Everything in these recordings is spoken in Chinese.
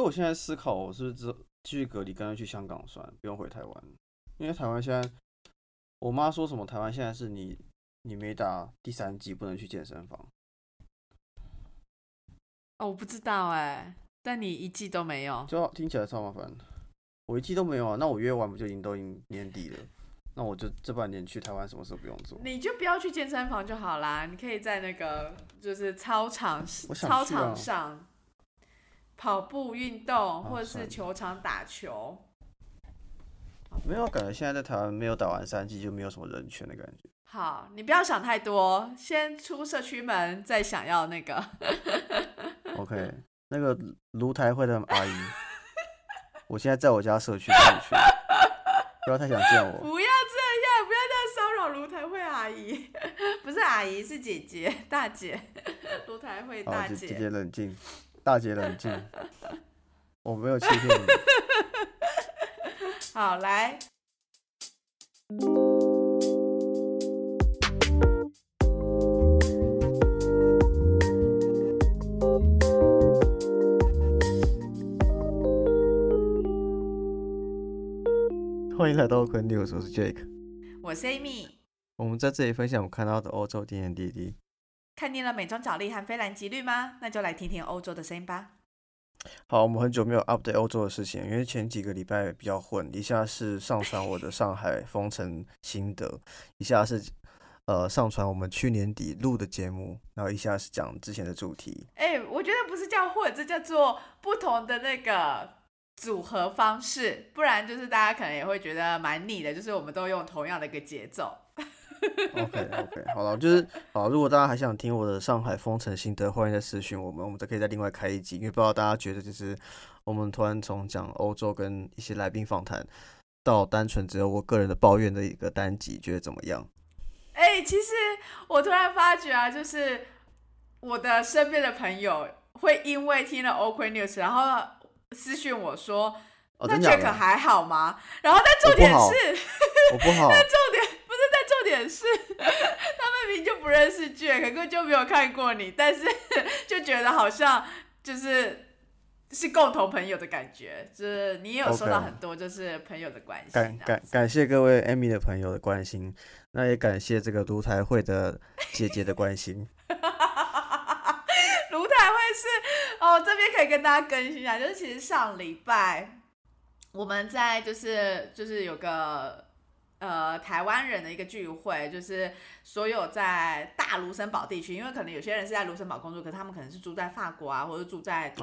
那我现在思考，我是不是继续隔离，干脆去香港算，不用回台湾，因为台湾现在，我妈说什么，台湾现在是你你没打第三季不能去健身房。哦，我不知道哎，但你一季都没有，就听起来超麻烦。我一季都没有啊，那我约完不就已经都已经年底了？那我就这半年去台湾，什么时候不用做？你就不要去健身房就好啦，你可以在那个就是操场操场上跑步运动，或者是球场打球。没有，感觉现在在台湾没有打完三季就没有什么人权的感觉。好，你不要想太多，先出社区门，再想要那个。OK，那个卢台会的阿姨，我现在在我家社区跟你去，不要太想见我。不要这样，不要这样骚扰卢台会阿姨，不是阿姨，是姐姐、大姐，卢台会，大姐姐姐。姐冷静，大姐冷静，我没有欺骗你。好，来，欢迎来到昆 news，我是 Jake。我是 Amy。我们在这里分享我们看到的欧洲点点滴滴。看腻了美妆角力和菲兰吉律吗？那就来听听欧洲的声音吧。好，我们很久没有 update 欧洲的事情，因为前几个礼拜比较混，一下是上传我的上海封城心得，一下是呃上传我们去年底录的节目，然后一下是讲之前的主题。哎、我觉得不是叫混，这叫做不同的那个组合方式，不然就是大家可能也会觉得蛮腻的，就是我们都用同样的一个节奏。OK OK，好了，就是好，如果大家还想听我的上海封城心得，欢迎再私讯我们，我们再可以再另外开一集，因为不知道大家觉得就是我们突然从讲欧洲跟一些来宾访谈，到单纯只有我个人的抱怨的一个单集，觉得怎么样？哎、其实我突然发觉啊，就是我的身边的朋友会因为听了 OK News，然后私讯我说。哦，那真假 Jack？还好吗？然后但重点是，我不好，重点是，他们明明就不认识 Jack，根本就没有看过你，但是 就觉得好像就是是共同朋友的感觉，就是你也有收到很多就是朋友的关心，感感感谢各位 Amy 的朋友的关心，那也感谢这个卢台会的姐姐的关心。卢台会是哦，这边可以跟大家更新一下，就是其实上礼拜我们在就是就是有个呃台湾人的一个聚会，就是所有在大卢森堡地区，因为可能有些人是在卢森堡工作，可是他们可能是住在法国啊，或者住在之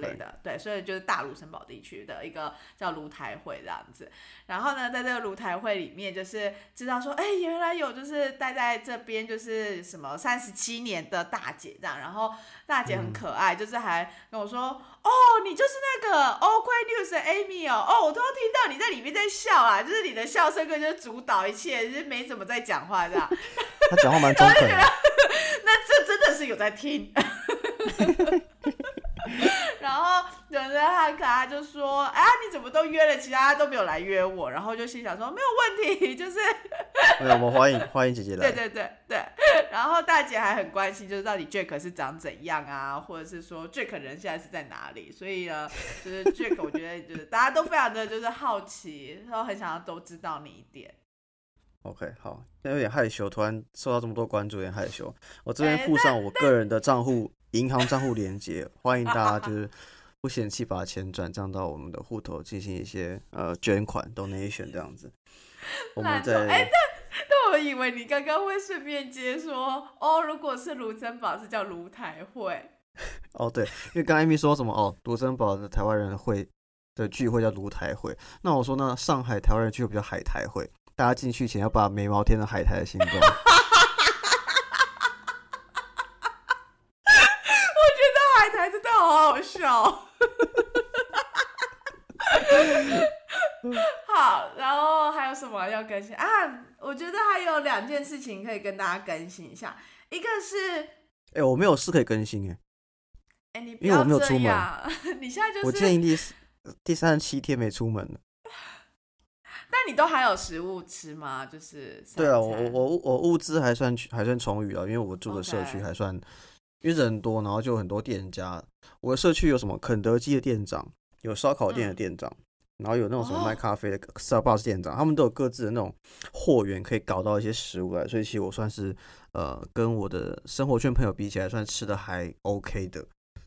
类的。对，所以就是大卢森堡地区的一个叫卢台会这样子。然后呢，在这个卢台会里面，就是知道说，哎，原来有就是待在这边就是什么三十七年的大姐这样，然后大姐很可爱，就是还跟我说，哦，你就是那个 OK News 的 Amy 哦，哦，我都听到你在里面在笑啊，就是你的笑声跟就是主导一切，就是没怎么在讲话这样。他讲话蛮中肯的，那这真的是有在听。然后有人他很可爱，就说：“哎，你怎么都约了，其他都没有来约我。”然后就心想说：“没有问题，就是 没有，我们欢迎欢迎姐姐来。对对对对。”然后大姐还很关心，就是到底 Jack 是长怎样啊，或者是说 Jack 人现在是在哪里。所以呢，就是 Jack，我觉得就是大家都非常的就是好奇，然后很想要都知道你一点。OK，好，那有点害羞，突然受到这么多关注，有点害羞。我这边哎附上我个人的账户、银行账户连接，欢迎大家就是不嫌弃把钱转账到我们的户头进行一些呃捐款 donation 这样子。我们在哎但但我以为你刚刚会顺便接说，哦，如果是卢森堡是叫卢台会。哦对，因为刚才 Amy 说什么哦，卢森堡的台湾人会的聚会叫卢台会，那我说那上海台湾人聚会比较海台会，大家进去前要把眉毛贴成海苔的形状。那海苔真的好好笑。好，然后还有什么要更新啊？我觉得还有两件事情可以跟大家更新一下，一个是，哎、我没有事可以更新哎、哎，你不因为我没有出门，你现在就是我建是，议第四第三十七天没出门了。那你都还有食物吃吗？就是对啊，我我我我物资还算还算充裕啊，因为我住的社区还算因为人多，然后就有很多店家。我的社区有什么肯德基的店长，有烧烤店的店长，然后有那种什么卖咖啡的 Starbucks 店长，他们都有各自的那种货源，可以搞到一些食物来。所以其实我算是呃，跟我的生活圈朋友比起来，算吃的还 OK 的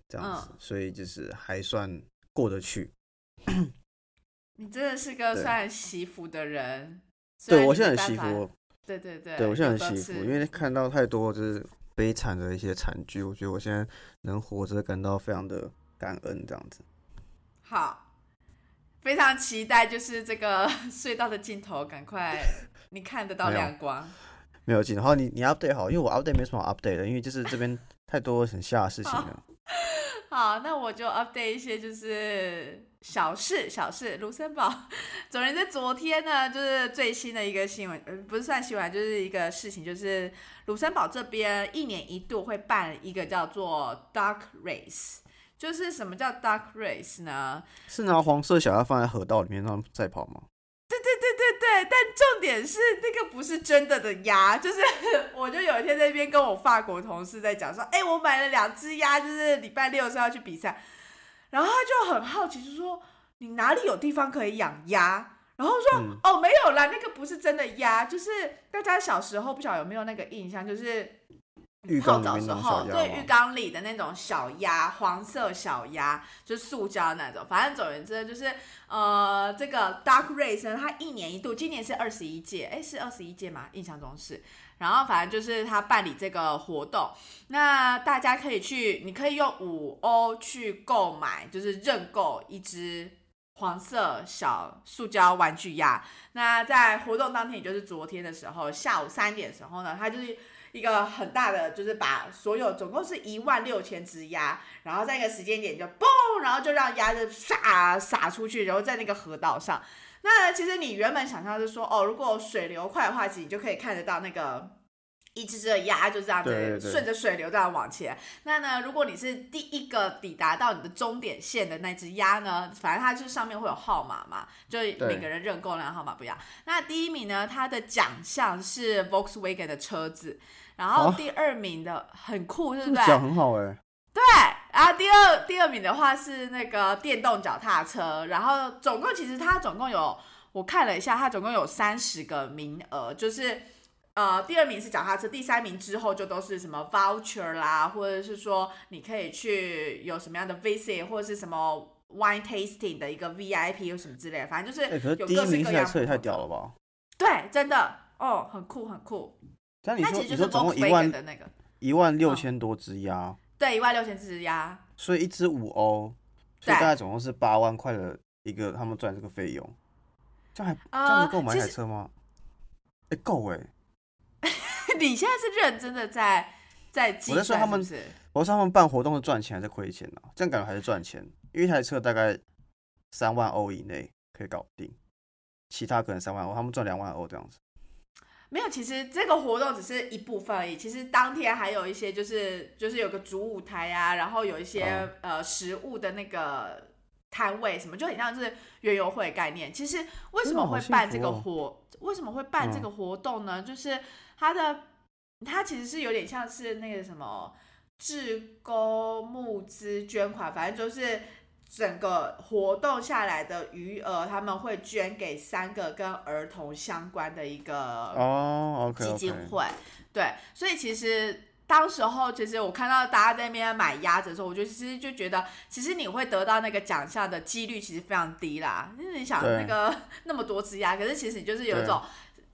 这样子，所以就是还算过得去。你真的是个算惜福的人。对，我现在很惜福。对对对，对我现在很惜福，因为看到太多就是悲惨的一些惨剧，我觉得我现在能活着感到非常的感恩，这样子。好，非常期待，就是这个 隧道的尽头，赶快你看得到亮光。没有进，然后你你 update 好，因为我 update 没什么 update 的，因为就是这边 太多很吓的事情了。好，那我就 update 一些就是小事小事。卢森堡，总之在昨天呢，就是最新的一个新闻，呃，不是算新闻，就是一个事情，就是卢森堡这边一年一度会办一个叫做 Dark Race，就是什么叫 Dark Race 呢？是拿黄色小鸭放在河道里面让赛跑吗？对对对对对，但重点是那个不是真的的鸭，就是我就有一天在那边跟我法国同事在讲说，哎，我买了两只鸭，就是礼拜六是要去比赛，然后他就很好奇，就说你哪里有地方可以养鸭？然后说哦没有啦，那个不是真的鸭，就是大家小时候不晓得有没有那个印象，就是。泡澡时候，对浴缸里的那种小鸭，黄色小鸭，就是塑胶那种。反正总而言之，就是呃，这个 Dark Race 它一年一度，今年是二十一届，哎，是二十一届吗？印象中是。然后反正就是他办理这个活动，那大家可以去，你可以用五欧去购买，就是认购一只黄色小塑胶玩具鸭。那在活动当天，也就是昨天的时候，下午三点的时候呢，它就是。一个很大的，就是把所有总共是一万六千只鸭，然后在一个时间点就嘣，然后就让鸭子撒撒出去，然后在那个河道上。那其实你原本想象是说，哦，如果水流快的话，其实你就可以看得到那个一只只的鸭就这样子顺着水流这样往前。那呢，如果你是第一个抵达到你的终点线的那只鸭呢，反正它就是上面会有号码嘛，就每个人认购那个号码不一样。那第一名呢，它的奖项是 Volkswagen 的车子。然后第二名的很酷，是不是？讲很好哎。对，然后第二第二名的话是那个电动脚踏车，然后总共其实它总共有，我看了一下，它总共有三十个名额，就是呃第二名是脚踏车，第三名之后就都是什么 voucher 啦，或者是说你可以去有什么样的 visit 或者是什么 wine tasting 的一个 VIP 有什么之类的，反正就是有各式各样。车也太屌了吧？对，真的哦，很酷很酷。那你说你说总共一万的那个一万六千多只鸭，对，一万六千只鸭，所以一只五欧，所以大概总共是八万块的一个他们赚这个费用，这样还这样子够买台车吗？哎，够哎！你现在是认真的在在计算，我在说他们，我说他们办活动是赚钱还是亏钱呢？这样感觉还是赚钱，因为一台车大概三万欧以内可以搞定，其他可能三万欧，他们赚两万欧这样子。没有，其实这个活动只是一部分而已。其实当天还有一些，就是就是有个主舞台啊，然后有一些呃食物的那个摊位什么，就很像是园游会概念。其实为什么会办这个活？为什么会办这个活动呢？就是它的它其实是有点像是那个什么志工募资捐款，反正就是。整个活动下来的余额，他们会捐给三个跟儿童相关的一个哦基金会。对，所以其实当时候，其实我看到大家在那边买鸭子的时候，我就其实就觉得，其实你会得到那个奖项的几率其实非常低啦。因为你想那个 那么多只鸭，可是其实你就是有一种。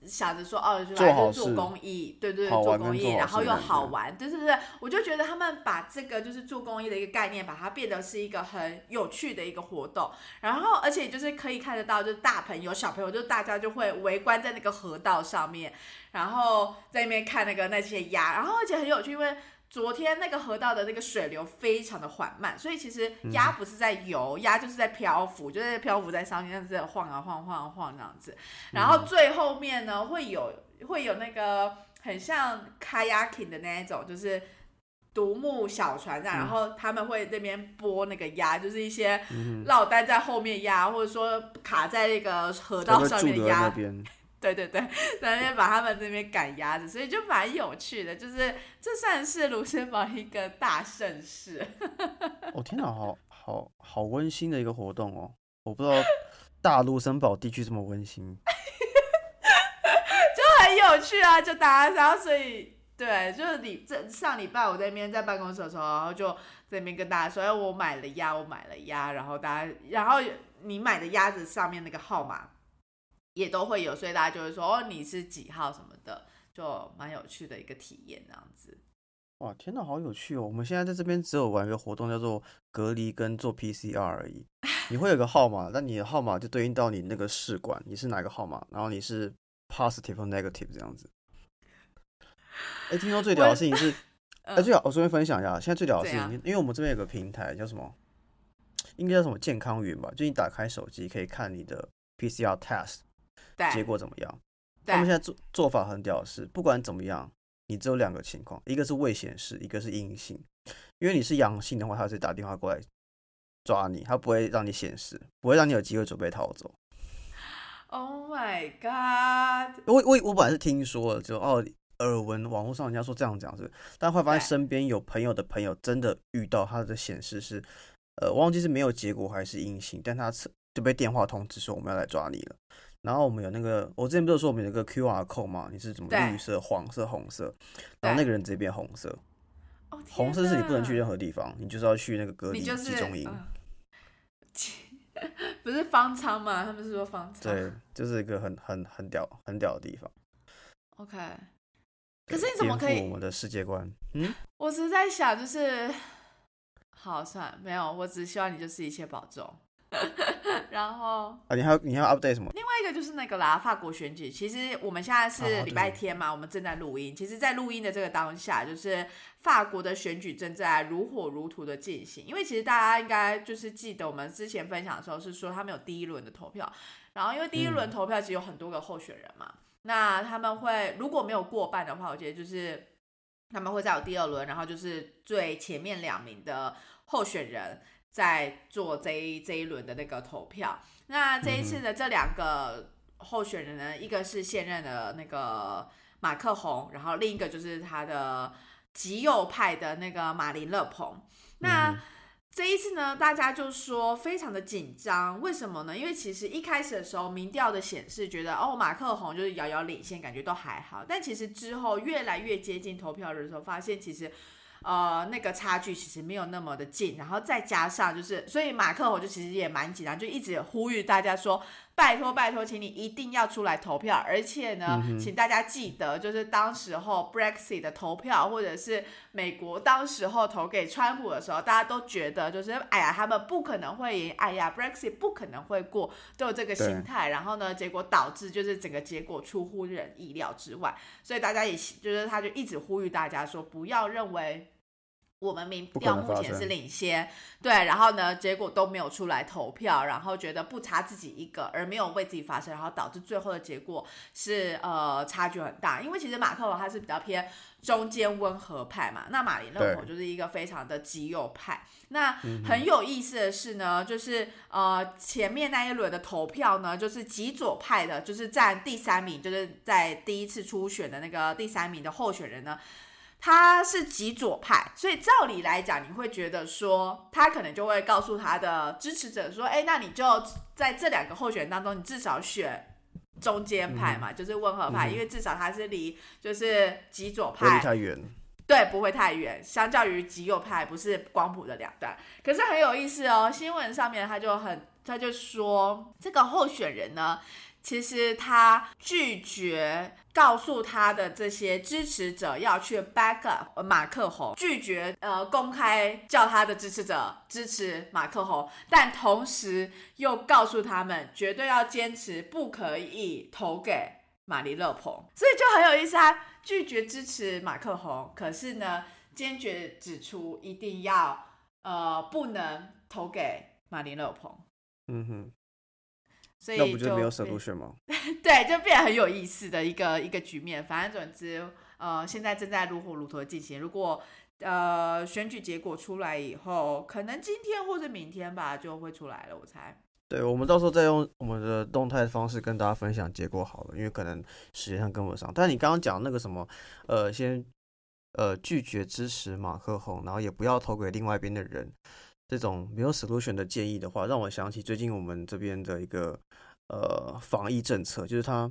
想着说哦，就来就做公益，对对，做公益，然后又好玩，对是不是？我就觉得他们把这个就是做公益的一个概念，把它变得是一个很有趣的一个活动。然后，而且就是可以看得到，就是大朋友、小朋友，就大家就会围观在那个河道上面，然后在那边看那个那些鸭，然后而且很有趣，因为。昨天那个河道的那个水流非常的缓慢，所以其实鸭不是在游，鸭就是在漂浮，就是漂浮在上面，这样子晃啊晃晃晃这样子。然后最后面呢，会有会有那个很像 kayaking 的那一种，就是独木小船这样，然后他们会那边拨那个鸭，就是一些落单在后面鸭，或者说卡在那个河道上面的鸭。对对对，在那边把他们这边赶鸭子，所以就蛮有趣的，就是这算是卢森堡一个大盛事。哦天哪，好好好温馨的一个活动哦！我不知道大卢森堡地区这么温馨，就很有趣啊！就大家，然后所以对，就是你这上礼拜我在那边在办公室的时候，然后就在那边跟大家说，哎，我买了鸭，我买了鸭，然后大家，然后你买的鸭子上面那个号码也都会有，所以大家就会说，哦，你是几号什么的，就蛮有趣的一个体验，这样子。哇，天哪，好有趣哦！我们现在在这边只有玩一个活动，叫做隔离跟做 PCR 而已。你会有个号码，那你的号码就对应到你那个试管，你是哪个号码，然后你是 positive 或 negative 这样子。哎，听说最屌的事情是，哎，最好我顺便分享一下，现在最屌的事情，因为我们这边有个平台叫什么，应该叫什么健康云吧？就你打开手机可以看你的 PCR test 结果怎么样。他们现在做做法很屌的是，不管怎么样。你只有两个情况，一个是未显示，一个是阴性。因为你是阳性的话，他会打电话过来抓你，他不会让你显示，不会让你有机会准备逃走。Oh my god！我我我本来是听说了，就哦耳闻网络上人家说这样讲是，但后来发现身边有朋友的朋友真的遇到他的显示是，呃，忘记是没有结果还是阴性，但他就被电话通知说我们要来抓你了。然后我们有那个，我之前不是说我们有个 Q R code 吗？你是怎么绿色、黄色、红色，然后那个人直接变红色。红色是你不能去任何地方，你就是要去那个隔离集中营。不是方舱吗？他们是说方舱。对，就是一个很很很屌、很屌的地方。OK，可是你怎么可以？我们的世界观。嗯，我只是在想，就是好算没有，我只希望你就是一切保重。然后啊，你还你还要 update 什么？另外一个就是那个啦，法国选举。其实我们现在是礼拜天嘛，我们正在录音。其实，在录音的这个当下，就是法国的选举正在如火如荼的进行。因为其实大家应该就是记得，我们之前分享的时候是说，他们有第一轮的投票。然后，因为第一轮投票其实有很多个候选人嘛，那他们会如果没有过半的话，我觉得就是他们会再有第二轮，然后就是最前面两名的候选人。在做这一这一轮的那个投票，那这一次的这两个候选人呢，一个是现任的那个马克宏，然后另一个就是他的极右派的那个马林勒鹏。那这一次呢，大家就说非常的紧张，为什么呢？因为其实一开始的时候，民调的显示觉得哦，马克宏就是遥遥领先，感觉都还好，但其实之后越来越接近投票的时候，发现其实。呃，那个差距其实没有那么的近，然后再加上就是，所以马克我就其实也蛮紧张，就一直呼吁大家说，拜托拜托，请你一定要出来投票，而且呢，请大家记得，就是当时候 Brexit 的投票，或者是美国当时候投给川普的时候，大家都觉得就是，哎呀，他们不可能会赢，哎呀，Brexit 不可能会过，都有这个心态，然后呢，结果导致就是整个结果出乎人意料之外，所以大家也就是他就一直呼吁大家说，不要认为。我们民调目前是领先，对，然后呢，结果都没有出来投票，然后觉得不差自己一个，而没有为自己发声，然后导致最后的结果是呃差距很大。因为其实马克龙他是比较偏中间温和派嘛，那马林勒口就是一个非常的极右派。那很有意思的是呢，就是呃前面那一轮的投票呢，就是极左派的，就是占第三名，就是在第一次初选的那个第三名的候选人呢。他是极左派，所以照理来讲，你会觉得说，他可能就会告诉他的支持者说，哎，那你就在这两个候选人当中，你至少选中间派嘛，就是温和派，因为至少他是离就是极左派太远，对，不会太远，相较于极右派，不是光谱的两端。可是很有意思哦，新闻上面他就很，他就说这个候选人呢。其实他拒绝告诉他的这些支持者要去 back up 马克宏，拒绝呃公开叫他的支持者支持马克宏，但同时又告诉他们绝对要坚持不可以投给玛丽勒鹏，所以就很有意思啊，拒绝支持马克宏，可是呢坚决指出一定要呃不能投给玛丽勒鹏。嗯哼。那不就没有 solution 吗？对，就变得很有意思的一个一个局面。反正总之，呃，现在正在如火如荼的进行。如果呃选举结果出来以后，可能今天或者明天吧，就会出来了。我猜。对，我们到时候再用我们的动态方式跟大家分享结果好了，因为可能时间上跟不上。但你刚刚讲那个什么，呃，先呃拒绝支持马克宏，然后也不要投给另外一边的人，这种没有 solution 的建议的话，让我想起最近我们这边的一个呃防疫政策，就是他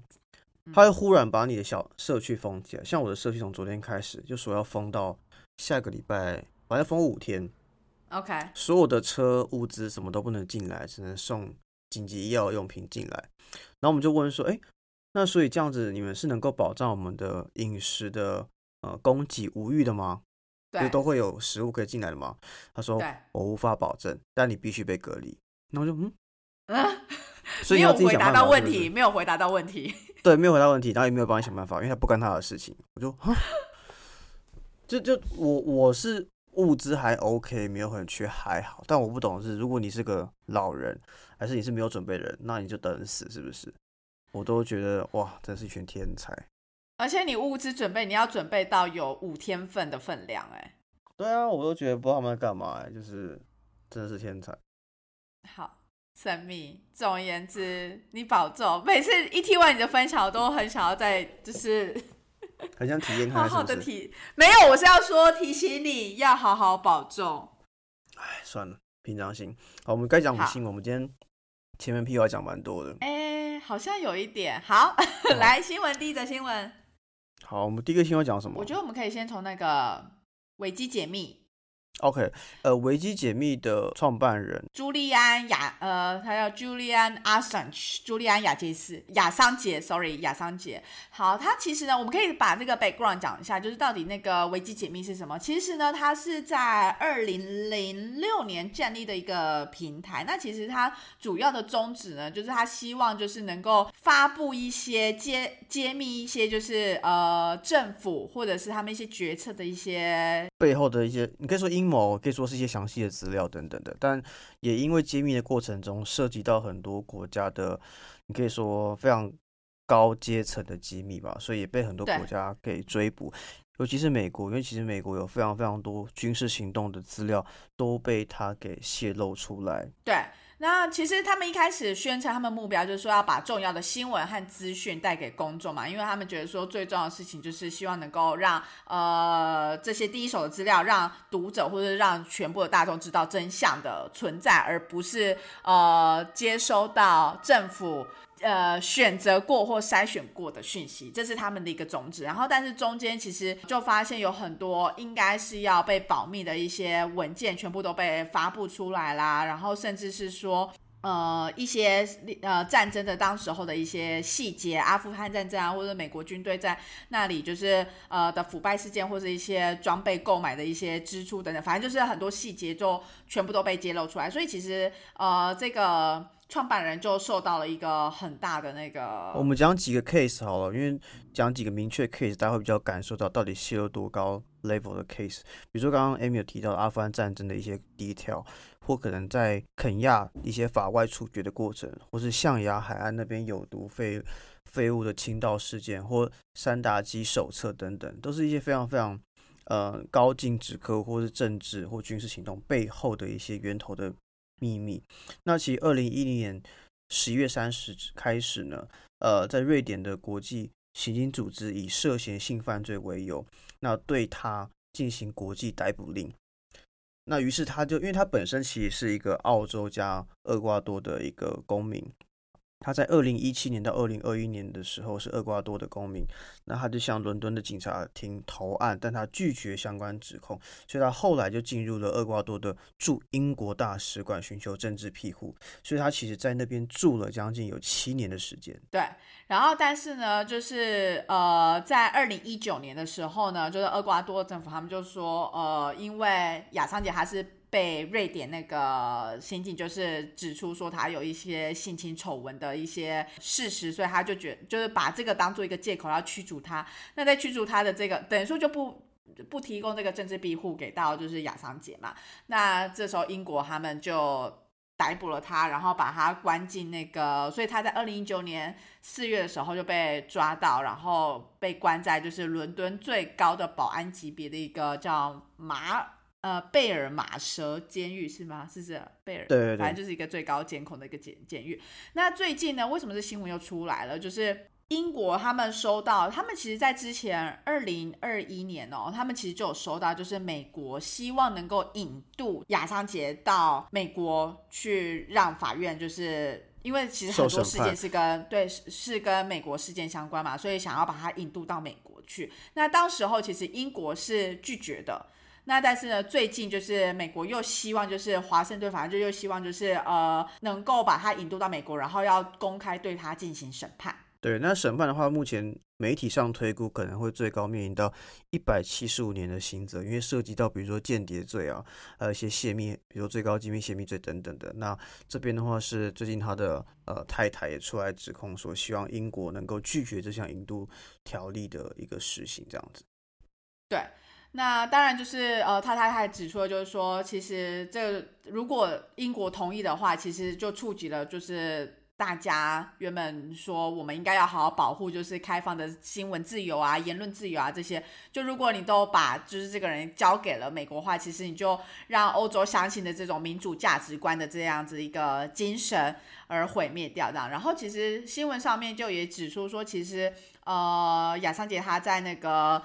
他会忽然把你的小社区封起来，像我的社区从昨天开始就说要封到下个礼拜，反正封五天。OK，所有的车物资什么都不能进来，只能送紧急医药用品进来。然后我们就问说，哎，那所以这样子，你们是能够保障我们的饮食的呃供给无虞的吗？就对都会有食物可以进来的吗？他说，我无法保证，但你必须被隔离。然后我就嗯，嗯，所以没有回答到问题，没有回答到问题。对，没有回答问题，然后也没有帮你想办法，因为他不干他的事情。我就啊，就就我我是物资还 OK，没有很缺，还好。但我不懂的是，如果你是个老人，还是你是没有准备的人，那你就等死，是不是？我都觉得哇，真是一群天才。而且你物资准备，你要准备到有五天份的分量，哎，对啊，我都觉得不知道他们在干嘛、欸，就是真的是天才。好神秘。总而言之，你保重。每次一听完你的分享，我都很想要再就是 很想体验好看看，是是？好的提，没有，我是要说提醒你要好好保重。哎，算了，平常心。好，我们该讲新闻，我们今天前面屁话讲蛮多的。哎，好像有一点。好，来新闻，第一则新闻，好，我们第一个新闻讲什么？我觉得我们可以先从那个维基解密。OK，呃，维基解密的创办人朱利安亚，呃，他叫 Julian Assange，朱利安亚杰斯，亚桑杰，sorry，亚桑杰。好，他其实呢，我们可以把这个 background 讲一下，就是到底那个维基解密是什么。其实呢，它是在二零零六年建立的一个平台。那其实它主要的宗旨呢，就是他希望就是能够发布一些揭揭秘一些就是呃政府或者是他们一些决策的一些背后的一些，你可以说阴谋，可以说是一些详细的资料等等的，但也因为揭秘的过程中涉及到很多国家的，你可以说非常高阶层的机密吧，所以也被很多国家给追捕，尤其是美国，因为其实美国有非常非常多军事行动的资料都被他给泄露出来。对，那其实他们一开始宣称他们目标就是说要把重要的新闻和资讯带给公众嘛，因为他们觉得说最重要的事情就是希望能够让呃这些第一手的资料让读者或者让全部的大众知道真相的存在，而不是呃接收到政府。呃，选择过或筛选过的讯息，这是他们的一个宗旨。然后，但是中间其实就发现有很多应该是要被保密的一些文件，全部都被发布出来啦。然后，甚至是说，呃，一些呃战争的当时候的一些细节，阿富汗战争啊，或者美国军队在那里就是呃的腐败事件，或者一些装备购买的一些支出等等，反正就是很多细节就全部都被揭露出来。所以其实呃这个。创办人就受到了一个很大的那个，我们讲几个 case 好了，因为讲几个明确 case，大家会比较感受到到底泄露多高 level 的 case。比如说刚刚 Amy 有提到阿富汗战争的一些 detail，或可能在肯亚一些法外处决的过程，或是象牙海岸那边有毒废废物的倾倒事件，或三达基手册等等，都是一些非常非常呃高净值科或是政治或军事行动背后的一些源头的。秘密。那其实二零一零年十一月三十开始呢，呃，在瑞典的国际刑警组织以涉嫌性犯罪为由，那对他进行国际逮捕令。那于是他就，因为他本身其实是一个澳洲加厄瓜多的一个公民，他在二零一七年到二零二一年的时候是厄瓜多的公民，那他就向伦敦的警察厅投案，但他拒绝相关指控，所以他后来就进入了厄瓜多的驻英国大使馆寻求政治庇护，所以他其实在那边住了将近有七年的时间。对，然后但是呢，就是呃，在二零一九年的时候呢，就是厄瓜多政府他们就说，呃，因为亚桑杰他是。被瑞典那个刑警就是指出说他有一些性侵丑闻的一些事实，所以他就觉就是把这个当做一个借口要驱逐他。那在驱逐他的这个等于说就不不提供这个政治庇护给到就是亚桑姐嘛。那这时候英国他们就逮捕了他，然后把他关进那个，所以他在二零一九年四月的时候就被抓到，然后被关在就是伦敦最高的保安级别的一个叫马呃贝尔马蛇监狱是吗？是这贝尔对对对反正就是一个最高监控的一个监监狱。那最近呢，为什么这新闻又出来了？就是英国他们收到，他们其实在之前二零二一年哦，他们其实就有收到，就是美国希望能够引渡亚桑杰到美国去，让法院就是。因为其实很多事件是跟对是是跟美国事件相关嘛，所以想要把它引渡到美国去。那当时候其实英国是拒绝的，那但是呢，最近就是美国又希望就是华盛顿法院就又希望就是呃能够把他引渡到美国，然后要公开对他进行审判。对，那审判的话，目前媒体上推估可能会最高面临到一百七十五年的刑责，因为涉及到比如说间谍罪啊，还有一些泄密，比如说最高机密泄密罪等等的。那这边的话是最近他的呃太太也出来指控说，希望英国能够拒绝这项引渡条例的一个实行，这样子。对，那当然就是呃，他太太指出，就是说，其实这如果英国同意的话，其实就触及了就是。大家原本说我们应该要好好保护，就是开放的新闻自由啊、言论自由啊这些。就如果你都把就是这个人交给了美国话，其实你就让欧洲相信的这种民主价值观的这样子一个精神而毁灭掉这样。然后其实新闻上面就也指出说，其实呃亚桑杰他在那个。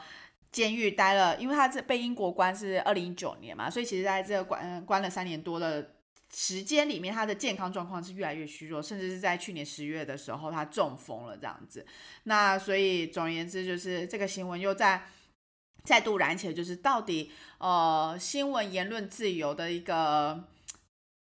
监狱待了，因为他这被英国关是二零一九年嘛，所以其实在这个关关了三年多的时间里面，他的健康状况是越来越虚弱，甚至是在去年十月的时候，他中风了这样子。那所以总而言之，就是这个新闻又在再度燃起，就是到底呃新闻言论自由的一个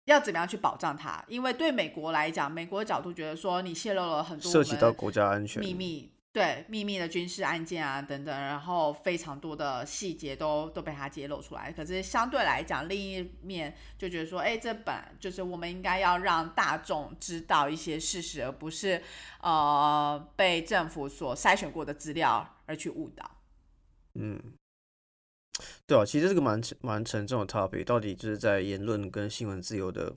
要怎么样去保障它？因为对美国来讲，美国的角度觉得说你泄露了很多涉及到国家安全秘密。对秘密的军事案件啊等等，然后非常多的细节都都被他揭露出来。可是相对来讲，另一面就觉得说，哎，这本就是我们应该要让大众知道一些事实，而不是呃被政府所筛选过的资料而去误导。嗯，对啊，其实这个蛮蛮沉重的 topic，到底就是在言论跟新闻自由的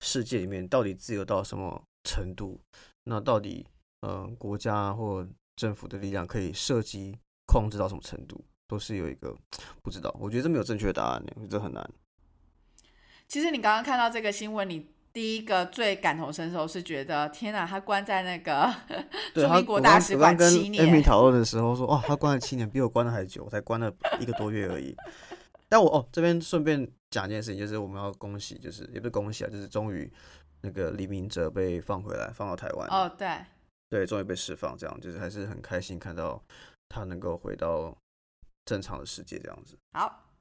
世界里面，到底自由到什么程度？那到底呃国家或政府的力量可以涉及控制到什么程度，都是有一个不知道。我觉得这没有正确答案，这很难。其实你刚刚看到这个新闻，你第一个最感同身受是觉得，天哪，他关在那个 驻英国大使馆七年。跟 Amy 讨论的时候说，哦，他关了七年，比我关的还久，我才关了一个多月而已。但我哦，这边顺便讲一件事情，就是我们要恭喜，就是也不是恭喜啊，就是终于那个李明哲被放回来，放到台湾。哦，对。对，终于被释放，这样就是还是很开心看到他能够回到正常的世界这样子。好，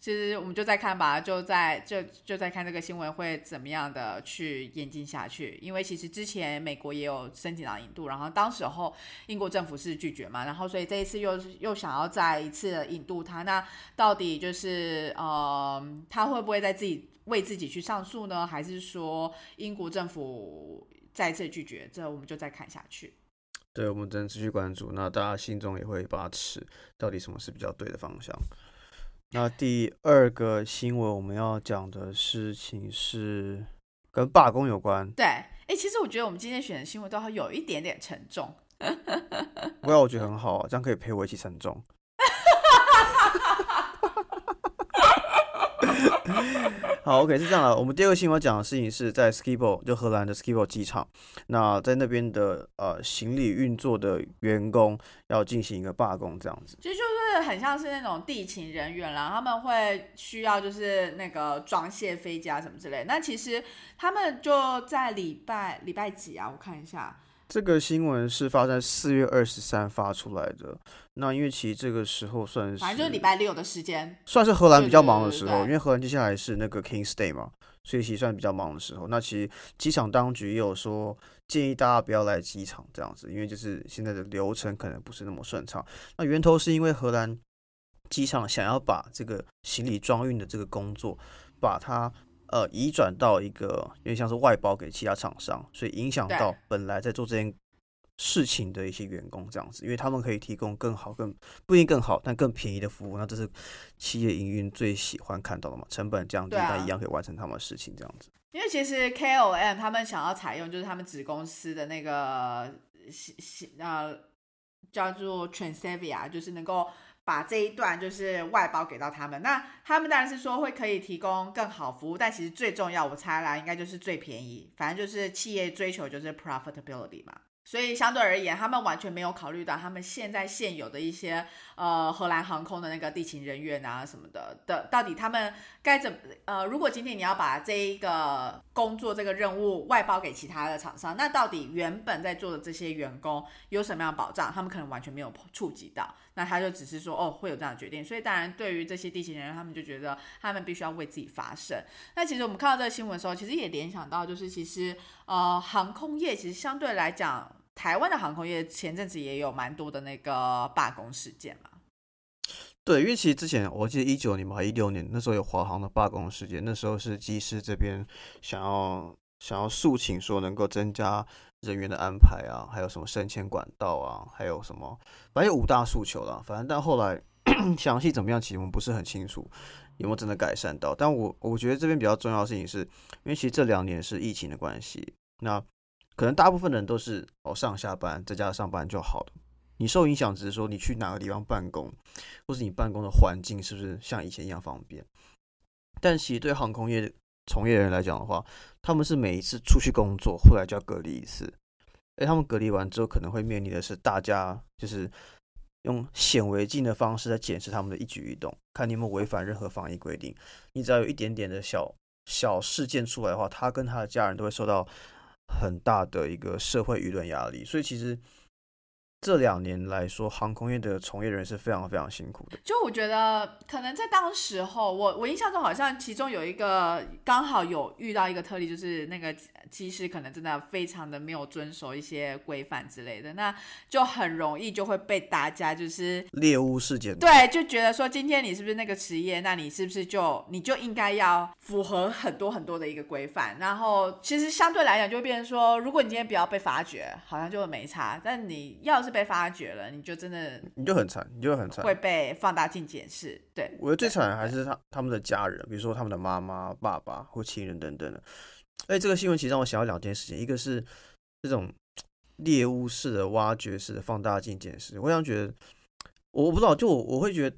其实我们就在看吧，就在就就在看这个新闻会怎么样的去演进下去。因为其实之前美国也有申请到引渡，然后当时候英国政府是拒绝嘛，然后所以这一次又又想要再一次引渡他，那到底就是呃，他会不会在自己为自己去上诉呢？还是说英国政府？再次拒绝，这我们就再看下去。对，我们只能持续关注，那大家心中也会把持，到底什么是比较对的方向。那第二个新闻我们要讲的事情是跟罢工有关。对，哎，其实我觉得我们今天选的新闻都有一点点沉重。不要，我觉得很好，这样可以陪我一起沉重。好，OK，是这样的。我们第二个新闻讲的事情是在 Schiphol，就荷兰的 Schiphol 机场。那在那边的呃行李运作的员工要进行一个罢工，这样子。其实就是很像是那种地勤人员啦，他们会需要就是那个装卸飞机啊什么之类。那其实他们就在礼拜礼拜几啊？我看一下。这个新闻是发在四月二十三发出来的。那因为其实这个时候算是，反正就是礼拜六的时间，算是荷兰比较忙的时候。因为荷兰接下来是那个 King's Day 嘛，所以其实算比较忙的时候。那其实机场当局也有说，建议大家不要来机场这样子，因为就是现在的流程可能不是那么顺畅。那源头是因为荷兰机场想要把这个行李装运的这个工作，把它。呃，移转到一个有点像是外包给其他厂商，所以影响到本来在做这件事情的一些员工这样子，因为他们可以提供更好、更不一定更好，但更便宜的服务。那这是企业营运最喜欢看到的嘛？成本降低，但一样可以完成他们的事情这样子。因为其实 KOM 他们想要采用就是他们子公司的那个呃叫做 Transavia，就是能够。把这一段就是外包给到他们。那他们当然是说会可以提供更好服务，但其实最重要，我猜啦，应该就是最便宜。反正就是企业追求就是 profitability 嘛。所以相对而言，他们完全没有考虑到他们现在现有的一些呃荷兰航空的那个地勤人员啊什么的的，到底他们该怎么呃，如果今天你要把这一个工作这个任务外包给其他的厂商，那到底原本在做的这些员工有什么样的保障？他们可能完全没有触及到，那他就只是说哦会有这样的决定。所以当然对于这些地勤人员，他们就觉得他们必须要为自己发声。那其实我们看到这个新闻的时候，其实也联想到就是其实呃航空业其实相对来讲。台湾的航空业前阵子也有蛮多的那个罢工事件嘛？对，因为其实之前我记得一九年吧，一六年那时候有华航的罢工事件，那时候是机师这边想要想要诉请说能够增加人员的安排啊，还有什么升迁管道啊，还有什么，反正有五大诉求了。反正但后来 详细怎么样，其实我们不是很清楚有没有真的改善到。但我我觉得这边比较重要的事情是，因为其实这两年是疫情的关系，那。可能大部分人都是哦上下班在家上班就好了。你受影响只是说你去哪个地方办公，或是你办公的环境是不是像以前一样方便？但其实对航空业从业人来讲的话，他们是每一次出去工作后来就要隔离一次。哎，他们隔离完之后可能会面临的是大家就是用显微镜的方式在检视他们的一举一动，看你有没有违反任何防疫规定。你只要有一点点的小小事件出来的话，他跟他的家人都会受到。很大的一个社会舆论压力，所以其实。这两年来说，航空业的从业人员是非常非常辛苦的。就我觉得，可能在当时候，我我印象中好像其中有一个刚好有遇到一个特例，就是那个机师可能真的非常的没有遵守一些规范之类的，那就很容易就会被大家就是猎物事件。对，就觉得说今天你是不是那个职业，那你是不是就你就应该要符合很多很多的一个规范。然后其实相对来讲，就会变成说，如果你今天不要被发觉，好像就没差。但你要是被发掘了，你就真的你就很惨，你就很惨，会被放大镜检视。对，我觉得最惨的还是他他们的家人，比如说他们的妈妈、爸爸或亲人等等的。哎，这个新闻其实让我想到两件事情，一个是这种猎物式的、挖掘式的放大镜检视。我想觉得，我不知道，就我我会觉得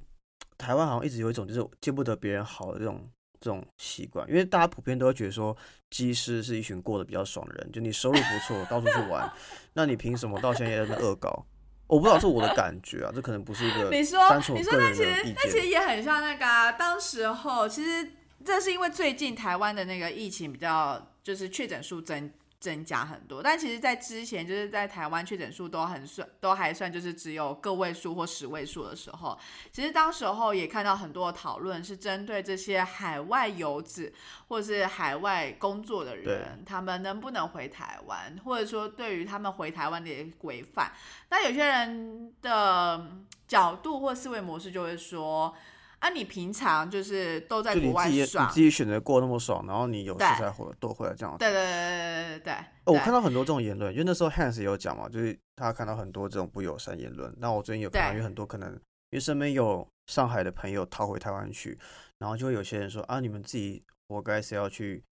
台湾好像一直有一种就是见不得别人好的这种。这种习惯，因为大家普遍都会觉得说，机师是一群过得比较爽的人，就你收入不错，到处去玩，那你凭什么到现在在恶搞？我不知道是我的感觉啊，这可能不是一个你说你说那其实那其实也很像那个啊，当时候其实这是因为最近台湾的那个疫情比较就是确诊数增。增加很多，但其实，在之前，就是在台湾确诊数都很算，都还算就是只有个位数或十位数的时候，其实当时候也看到很多讨论，是针对这些海外游子或者是海外工作的人，他们能不能回台湾，或者说对于他们回台湾的规范，那有些人的角度或思维模式就会说。啊，你平常就是都在国外爽，你自己选择过那么爽，然后你有事才回多回来这样。对对对对对对。我看到很多这种言论，因为那时候 Hans 也有讲嘛，就是他看到很多这种不友善言论。那我最近有看到，因为很多可能因为身边有上海的朋友逃回台湾去，然后就会有些人说啊，你们自己活该是要去，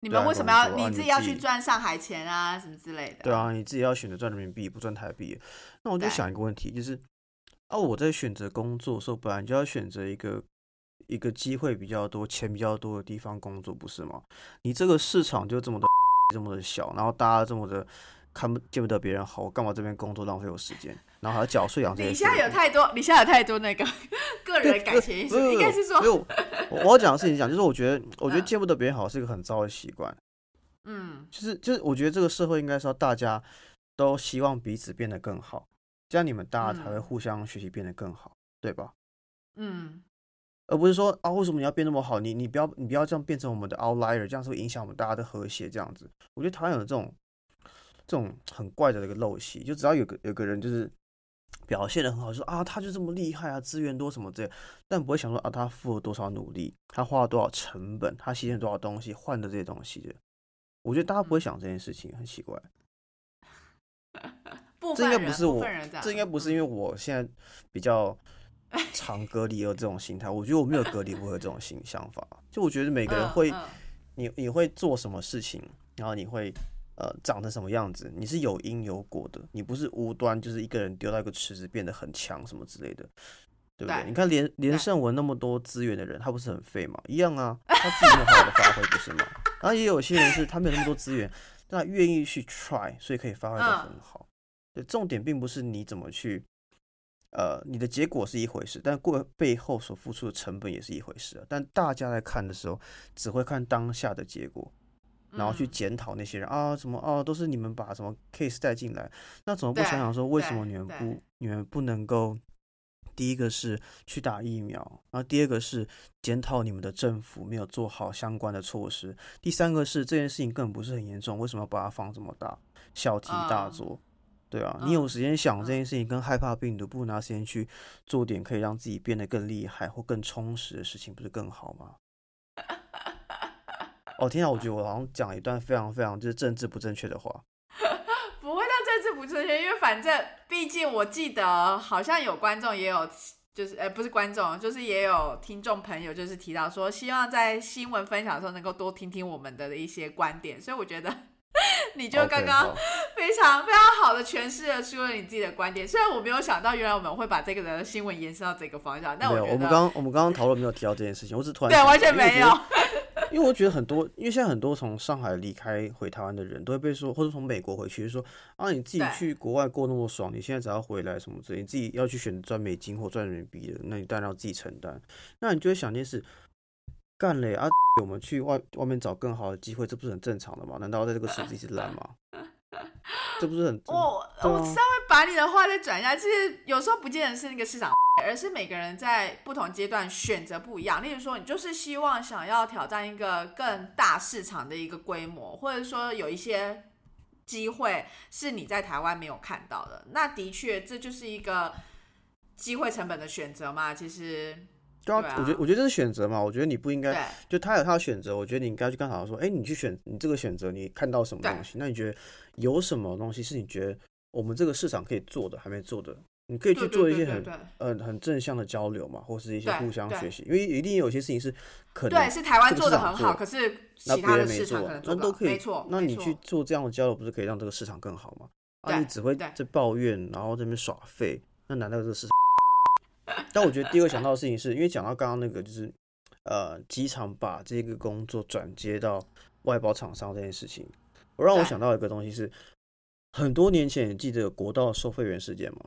你们为什么要你自己要去赚上海钱啊，什么之类的？对啊，你自己要选择赚人民币，不赚台币。那我就想一个问题，就是。啊，我在选择工作的时候，本来就要选择一个一个机会比较多、钱比较多的地方工作，不是吗？你这个市场就这么的这么的小，然后大家这么的看不见不得别人好，我干嘛这边工作浪费我时间，然后还要缴税养这些？你现在有太多，你现在有太多那个个人感情，应该是说，我我要讲的事情讲，就是我觉得，我觉得见不得别人好是一个很糟的习惯。嗯，就是就是，我觉得这个社会应该说大家都希望彼此变得更好。这样你们大家才会互相学习变得更好，对吧？嗯，而不是说啊，为什么你要变那么好？你你不要你不要这样变成我们的 outlier，这样是会影响我们大家的和谐。这样子，我觉得台湾有这种这种很怪的一个陋习，就只要有个有个人就是表现的很好，说啊，他就这么厉害啊，资源多什么之类，但不会想说啊，他付了多少努力，他花了多少成本，他牺牲多少东西换的这些东西的。我觉得大家不会想这件事情，很奇怪。这应该不是我，这应该不是因为我现在比较常隔离有这种心态。我觉得我没有隔离，不会有这种心想法。就我觉得每个人会，你你会做什么事情，然后你会呃长成什么样子，你是有因有果的，你不是无端就是一个人丢到一个池子变得很强什么之类的。对不对？对你看连连胜文那么多资源的人，他不是很废吗？一样啊，他自己没有好好的发挥，不是吗？然后也有些人是他没有那么多资源，但他愿意去 try，所以可以发挥的嗯很好。对，重点并不是你怎么去，呃，你的结果是一回事，但过背后所付出的成本也是一回事啊。但大家在看的时候，只会看当下的结果，然后去嗯检讨那些人、啊，什么啊，都是你们把什么 case 带进来，那怎么不想想说，为什么你们不你们不能够？第一个是去打疫苗，然后第二个是检讨你们的政府没有做好相关的措施，第三个是这件事情根本不是很严重，为什么要把它放这么大，小题大嗯做？对啊，你有嗯时间想这嗯件事情，跟害怕病毒，不如拿时间去做点可以让自己变得更厉害或更充实的事情，不是更好吗？哦天啊，我觉得我好像讲了一段非常非常就是政治不正确的话。不会到政治不正确，因为反正毕竟我记得好像有观众也有，就是呃不是观众，就是也有听众朋友就是提到说，希望在新闻分享的时候能够多听听我们的一些观点，所以我觉得你就刚刚非常非常好的诠释了说了你自己的观点。虽然我没有想到原来我们会把这个人的新闻延伸到这个方向，但我觉得，我们刚我们刚刚讨论没有提到这件事情，我只是突然对完全没有，因为我觉得很多，因为现在很多从上海离开回台湾的人都会被说，或者从美国回去，就说啊，你自己去国外过那么爽，你现在只要回来什么之类，你自己要去选择赚美金或赚人民币的，那你当然要自己承担。那你就会想一件事，干嘞啊，我们去外外面找更好的机会，这不是很正常的吗？难道在这个时机是烂吗？这不是很我啊我稍微把你的话再转一下，其实有时候不见得是那个市场，而是每个人在不同阶段选择不一样。例如说，你就是希望想要挑战一个更大市场的一个规模，或者说有一些机会是你在台湾没有看到的，那的确这就是一个机会成本的选择嘛。其实，对啊对啊我觉得我觉得这是选择嘛，我觉得你不应该就他有他的选择，我觉得你应该去跟他说，哎、你去选你这个选择，你看到什么东西？那你觉得有什么东西是你觉得我们这个市场可以做的，还没做的？你可以去做一些很对对对对呃很正向的交流嘛，或是一些互相学习，因为一定有些事情是可能对，是台湾做的很好，可是那别其他的人没做市场可能，做。那都可以。没错，那你去做这样的交流，不是可以让这个市场更好吗？啊，你只会在抱怨，然后在那边耍废，那难道这个市场？但我觉得第二个想到的事情是，因为讲到刚刚那个，就是呃，机场把这个工作转接到外包厂商这件事情，我让我想到一个东西是，很多年前你记得国道收费员事件吗？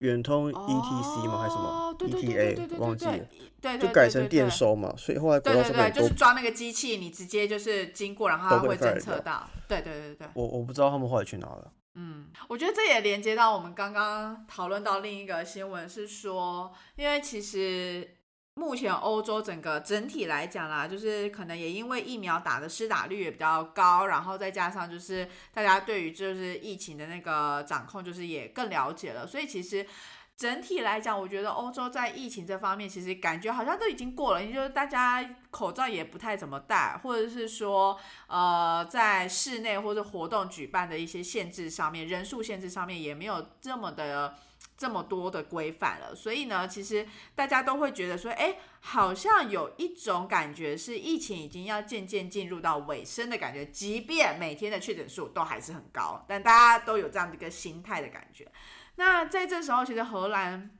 远通 ETC 吗？还是什么哦对对对对对 ETA？对忘记了，对，对就改成电收嘛，所以后来国对对对，道收费员都就是装那个机器，你直接就是经过，然后它都会侦测到。对对对对，我我不知道他们后来去哪了。嗯，我觉得这也连接到我们刚刚讨论到另一个新闻，是说，因为其实目前欧洲整个整体来讲啦，就是可能也因为疫苗打的施打率也比较高，然后再加上就是大家对于就是疫情的那个掌控，就是也更了解了，所以其实。整体来讲，我觉得欧洲在疫情这方面，其实感觉好像都已经过了，也就是大家口罩也不太怎么戴，或者是说，呃，在室内或者活动举办的一些限制上面，人数限制上面也没有这么的这么多的规范了。所以呢，其实大家都会觉得说，哎，好像有一种感觉是疫情已经要渐渐进入到尾声的感觉，即便每天的确诊数都还是很高，但大家都有这样的一个心态的感觉。那在这时候，其实荷兰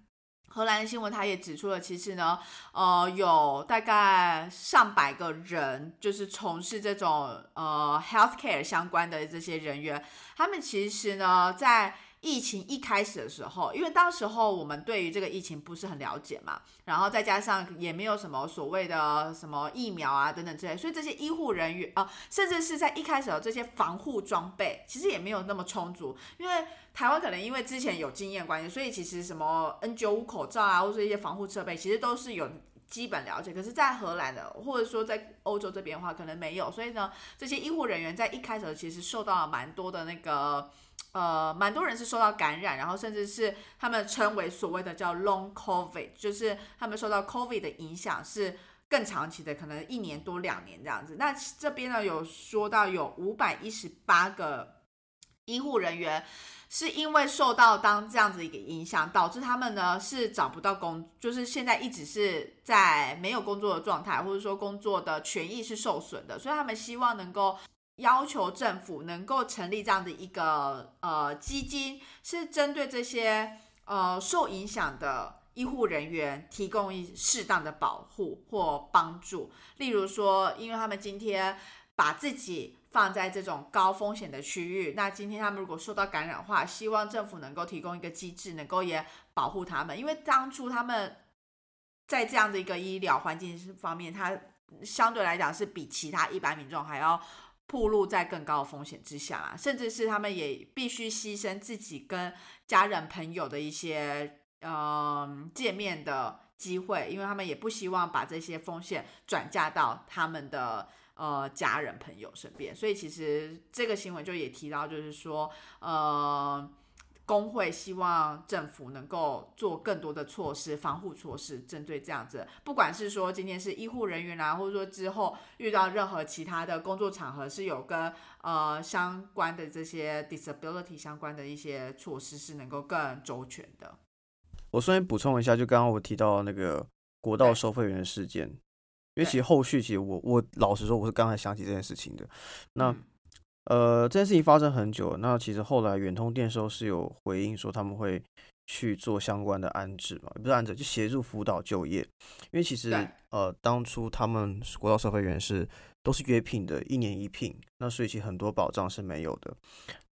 荷兰新闻他也指出了，其实呢，呃，有大概上百个人，就是从事这种呃 healthcare 相关的这些人员，他们其实呢，在疫情一开始的时候，因为当时候我们对于这个疫情不是很了解嘛，然后再加上也没有什么所谓的什么疫苗啊等等之类，所以这些医护人员啊、甚至是在一开始的这些防护装备，其实也没有那么充足，因为台湾可能因为之前有经验关系，所以其实什么 N95 口罩啊，或者一些防护设备，其实都是有基本了解。可是，在荷兰的，或者说在欧洲这边的话，可能没有。所以呢，这些医护人员在一开始其实受到了蛮多的那个。呃，蛮多人是受到感染，然后甚至是他们称为所谓的叫 long COVID，就是他们受到 COVID 的影响是更长期的，可能一年多两年这样子。那这边呢有说到有五百一十八个医护人员是因为受到当这样子一个影响，导致他们呢是找不到工，就是现在一直是在没有工作的状态，或者说工作的权益是受损的，所以他们希望能够要求政府能够成立这样的一个呃基金，是针对这些呃受影响的医护人员提供一适当的保护或帮助，例如说，因为他们今天把自己放在这种高风险的区域，那今天他们如果受到感染的话，希望政府能够提供一个机制，能够也保护他们，因为当初他们在这样的一个医疗环境方面，他相对来讲是比其他一般民众还要。暴露在更高的风险之下啊，甚至是他们也必须牺牲自己跟家人朋友的一些嗯见面的机会，因为他们也不希望把这些风险转嫁到他们的呃家人朋友身边。所以其实这个新闻就也提到，就是说呃。工会希望政府能够做更多的措施、防护措施，针对这样子，不管是说今天是医护人员啊，或者说之后遇到任何其他的工作场合，是有跟呃相关的这些 disability 相关的一些措施，是能够更周全的。我顺便补充一下，就刚刚我提到那个国道收费员的事件，因为其实后续其实我我老实说，我是刚才想起这件事情的。那呃，这件事情发生很久，那其实后来远通电收是有回应说他们会去做相关的安置嘛，不是安置，就协助辅导就业。因为其实呃，当初他们国道收费员是都是约聘的，一年一聘，那所以其实很多保障是没有的。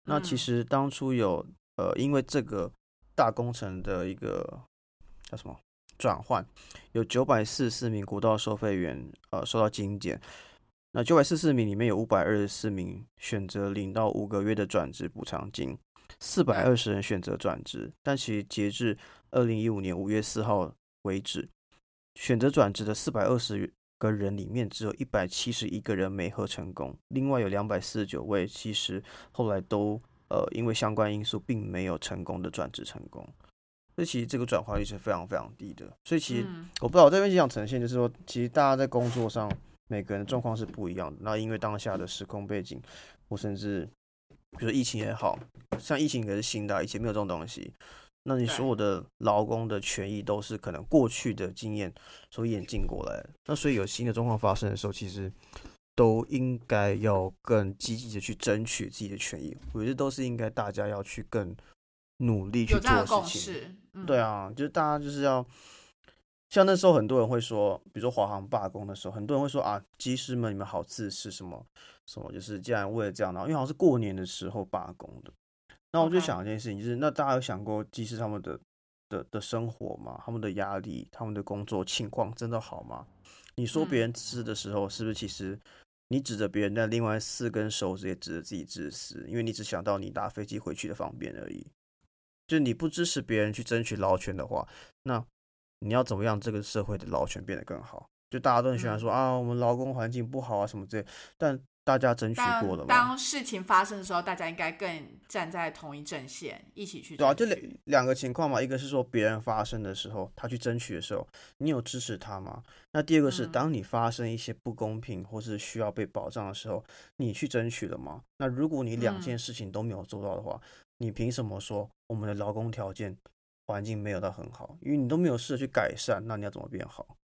那其实当初有呃，因为这个大工程的一个叫什么转换，有九百四十四名国道收费员呃受到精简。那九百四十四名里面有五百二十四名选择领到五个月的转职补偿金，四百二十人选择转职，但其实截至二零一五年五月四号为止，选择转职的四百二十个人里面，只有一百七十一个人没合成功，另外有两百四十九位其实后来都呃因为相关因素并没有成功的转职成功，所以其实这个转化率是非常非常低的。所以其实我不知道我这边就想呈现，就是说其实大家在工作上。每个人的状况是不一样的。那因为当下的时空背景，或甚至比如说疫情也好像疫情也是新的，以前没有这种东西。那你所有的劳工的权益都是可能过去的经验所演进过来的。那所以有新的状况发生的时候，其实都应该要更积极的去争取自己的权益。我觉得都是应该大家要去更努力去做事情。对啊，就是大家就是要。像那时候很多人会说，比如说华航罢工的时候，很多人会说啊，机师们你们好自私，什么什么，就是既然为了这样，然后因为好像是过年的时候罢工的，那我就想一件事情，就是那大家有想过机师他们的的的生活吗？他们的压力，他们的工作情况真的好吗？你说别人自私的时候，是不是其实你指着别人，但另外四根手指也指着自己自私，因为你只想到你搭飞机回去的方便而已。就你不支持别人去争取劳权的话，那。你要怎么样这个社会的劳权变得更好？就大家都很喜欢说啊，我们劳工环境不好啊什么之类，但大家争取过了吗？当事情发生的时候，大家应该更站在同一阵线，一起去。对啊，就两两个情况嘛，一个是说别人发生的时候，他去争取的时候，你有支持他吗？那第二个是当你发生一些不公平或是需要被保障的时候，你去争取了吗？那如果你两件事情都没有做到的话，你凭什么说我们的劳工条件？环境没有到很好，因为你都没有试着去改善，那你要怎么变好？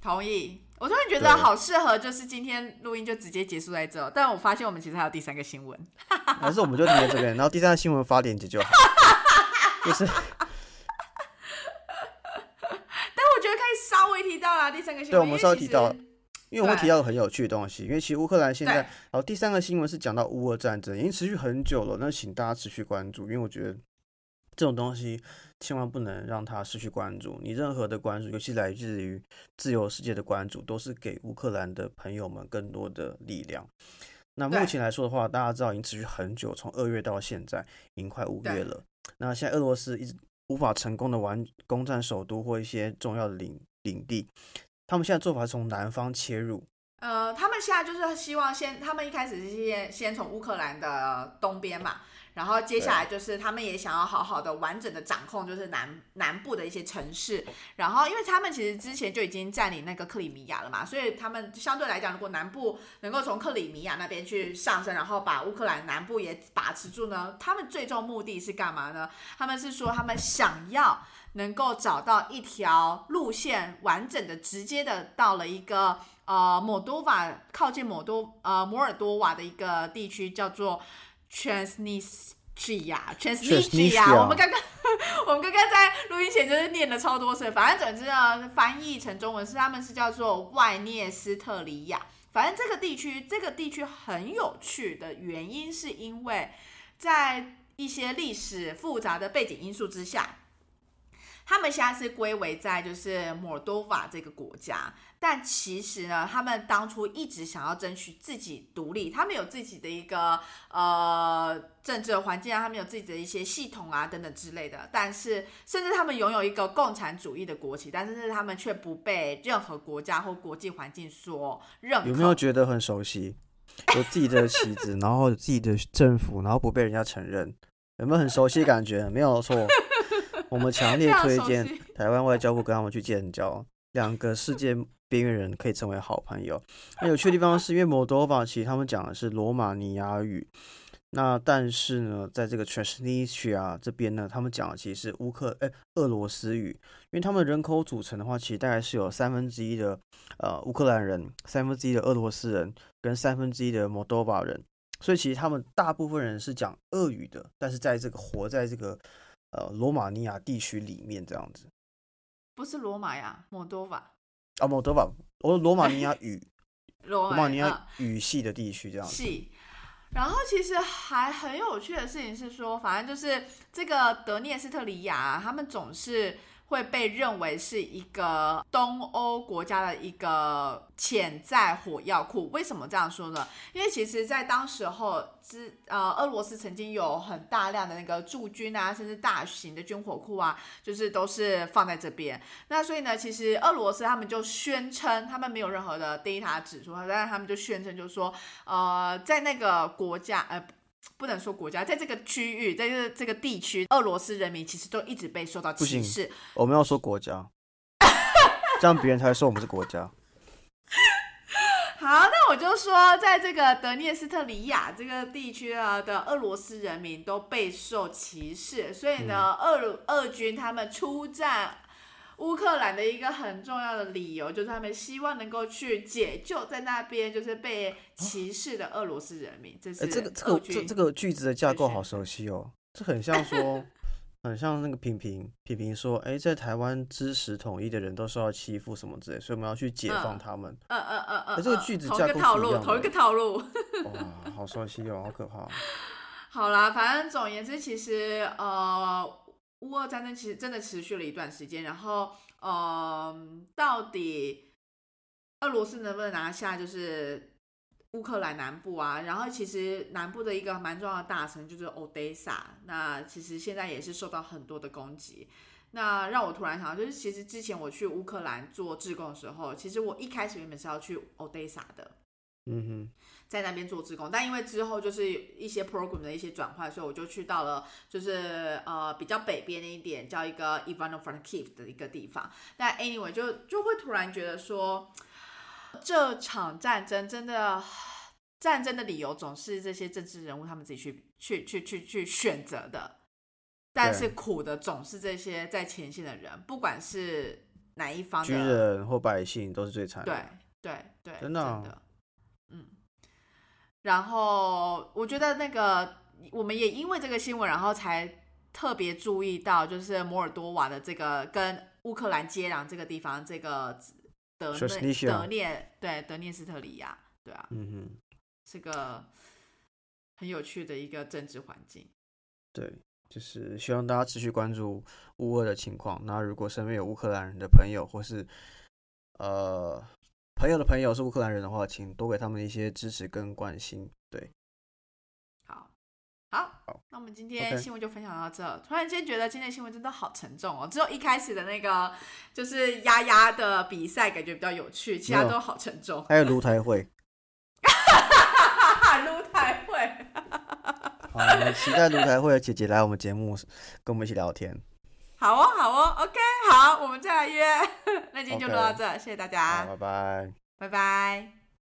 同意，我突然觉得好适合，就是今天录音就直接结束在这。但我发现我们其实还有第三个新闻，还是我们就停在这边，然后第三个新闻发链接就好。就是，但我觉得可以稍微提到啦，第三个新闻。对，我们稍微提到，因为我会提到很有趣的东西。因为其实乌克兰现在，然后第三个新闻是讲到乌俄战争，已经持续很久了。那请大家持续关注，因为我觉得。这种东西千万不能让他失去关注。你任何的关注，尤其来自于自由世界的关注，都是给乌克兰的朋友们更多的力量。那目前来说的话，大家知道已经持续很久，从二月到现在已经快五月了。那现在俄罗斯一直无法成功的完攻占首都或一些重要的领领地，他们现在做法是从南方切入。呃，他们现在就是希望先，他们一开始是先先从乌克兰的东边嘛。然后接下来就是他们也想要好好的完整的掌控，就是南南部的一些城市。然后，因为他们其实之前就已经占领那个克里米亚了嘛，所以他们相对来讲，如果南部能够从克里米亚那边去上升，然后把乌克兰南部也把持住呢，他们最终目的是干嘛呢？他们是说他们想要能够找到一条路线，完整的直接的到了一个呃摩多瓦靠近摩多呃摩尔多瓦的一个地区，叫做。Transnis Transnistria，Transnistria。我们刚刚 我们刚刚在录音前就是念了超多次，反正总之呢，翻译成中文是他们是叫做外涅斯特里亚。反正这个地区，这个地区很有趣的原因是因为在一些历史复杂的背景因素之下。他们现在是归为在就是摩多瓦这个国家，但其实呢，他们当初一直想要争取自己独立，他们有自己的一个呃政治环境啊，他们有自己的一些系统啊等等之类的。但是，甚至他们拥有一个共产主义的国旗，但是他们却不被任何国家或国际环境所认。有没有觉得很熟悉？有自己的旗子，然后自己的政府，然后不被人家承认，有没有很熟悉感觉？没有错。我们强烈 推荐 台湾外交部跟他们去建交，两个世界边缘人可以成为好朋友。那有趣的地方是因为摩多瓦其实他们讲的是罗马尼亚语，那但是呢，在这个 Transnistria 这边呢，他们讲的其实是乌克哎俄罗斯语，因为他们人口组成的话，其实大概是有三分之一的呃乌克兰人，三分之一的俄罗斯人，跟三分之一的摩多瓦人，所以其实他们大部分人是讲俄语的，但是在这个活在这个。呃，罗马尼亚地区里面这样子，不是罗马呀，摩多瓦啊，摩多瓦，我罗马尼亚语，罗马尼亚语系的地区这样子。系，然后其实还很有趣的事情是说，反正就是这个德涅斯特里亚，他们总是。会被认为是一个东欧国家的一个潜在火药库。为什么这样说呢？因为其实，在当时候之呃，俄罗斯曾经有很大量的那个驻军啊，甚至大型的军火库啊，就是都是放在这边。那所以呢，其实俄罗斯他们就宣称，他们没有任何的 data 指出，但是他们就宣称，就是说，呃，在那个国家，呃。不能说国家，在这个区域，在这个这个地区，俄罗斯人民其实都一直被受到歧视。我们要说国家，这样别人才会说我们是国家。好，那我就说，在这个德涅斯特里亚这个地区啊的俄罗斯人民都备受歧视，所以呢，俄俄军他们出战。乌克兰的一个很重要的理由就是他们希望能够去解救在那边就是被歧视的俄罗斯人民。这是这个这个这这个句子的架构好熟悉哦，这很像说，很像那个平平平平说，哎，在台湾支持统一的人都受到欺负什么之类，所以我们要去解放他们。嗯嗯嗯嗯，这个句子架构套路，同一个套路。哇，好熟悉哦，好可怕。好啦，反正总而言之，其实呃。乌俄战争其实真的持续了一段时间，然后，嗯，到底俄罗斯能不能拿下就是乌克兰南部啊？然后其实南部的一个蛮重要的大城就是 Odessa，那其实现在也是受到很多的攻击。那让我突然想到，就是其实之前我去乌克兰做志工的时候，其实我一开始原本是要去 Odessa 的。嗯哼，在那边做志工，但因为之后就是一些 program 的一些转换，所以我就去到了就是呃比较北边的一点，叫一个 Ivano-Frankivsk 的一个地方。但 anyway 就就会突然觉得说，这场战争真的战争的理由总是这些政治人物他们自己去去去去去选择的，但是苦的总是这些在前线的人，不管是哪一方，军人或百姓都是最惨的。对对对，真的。嗯，然后我觉得那个我们也因为这个新闻，然后才特别注意到，就是摩尔多瓦的这个跟乌克兰接壤这个地方，这个德内德涅对德涅斯特里亚，对啊，嗯哼，是个很有趣的一个政治环境。对，就是希望大家持续关注乌俄的情况。那如果身边有乌克兰人的朋友，或是呃。朋友的朋友是乌克兰人的话，请多给他们一些支持跟关心。对，好，好，那我们今天新闻就分享到这。突然间觉得今天新闻真的好沉重哦，只有一开始的那个就是丫丫的比赛感觉比较有趣，其他都好沉重。还有卢台会，卢台会，好，期待卢台会的姐姐来我们节目跟我们一起聊天。好哦，好哦，OK，好，我们再来约。那今天就录到这，谢谢大家，拜拜，拜拜。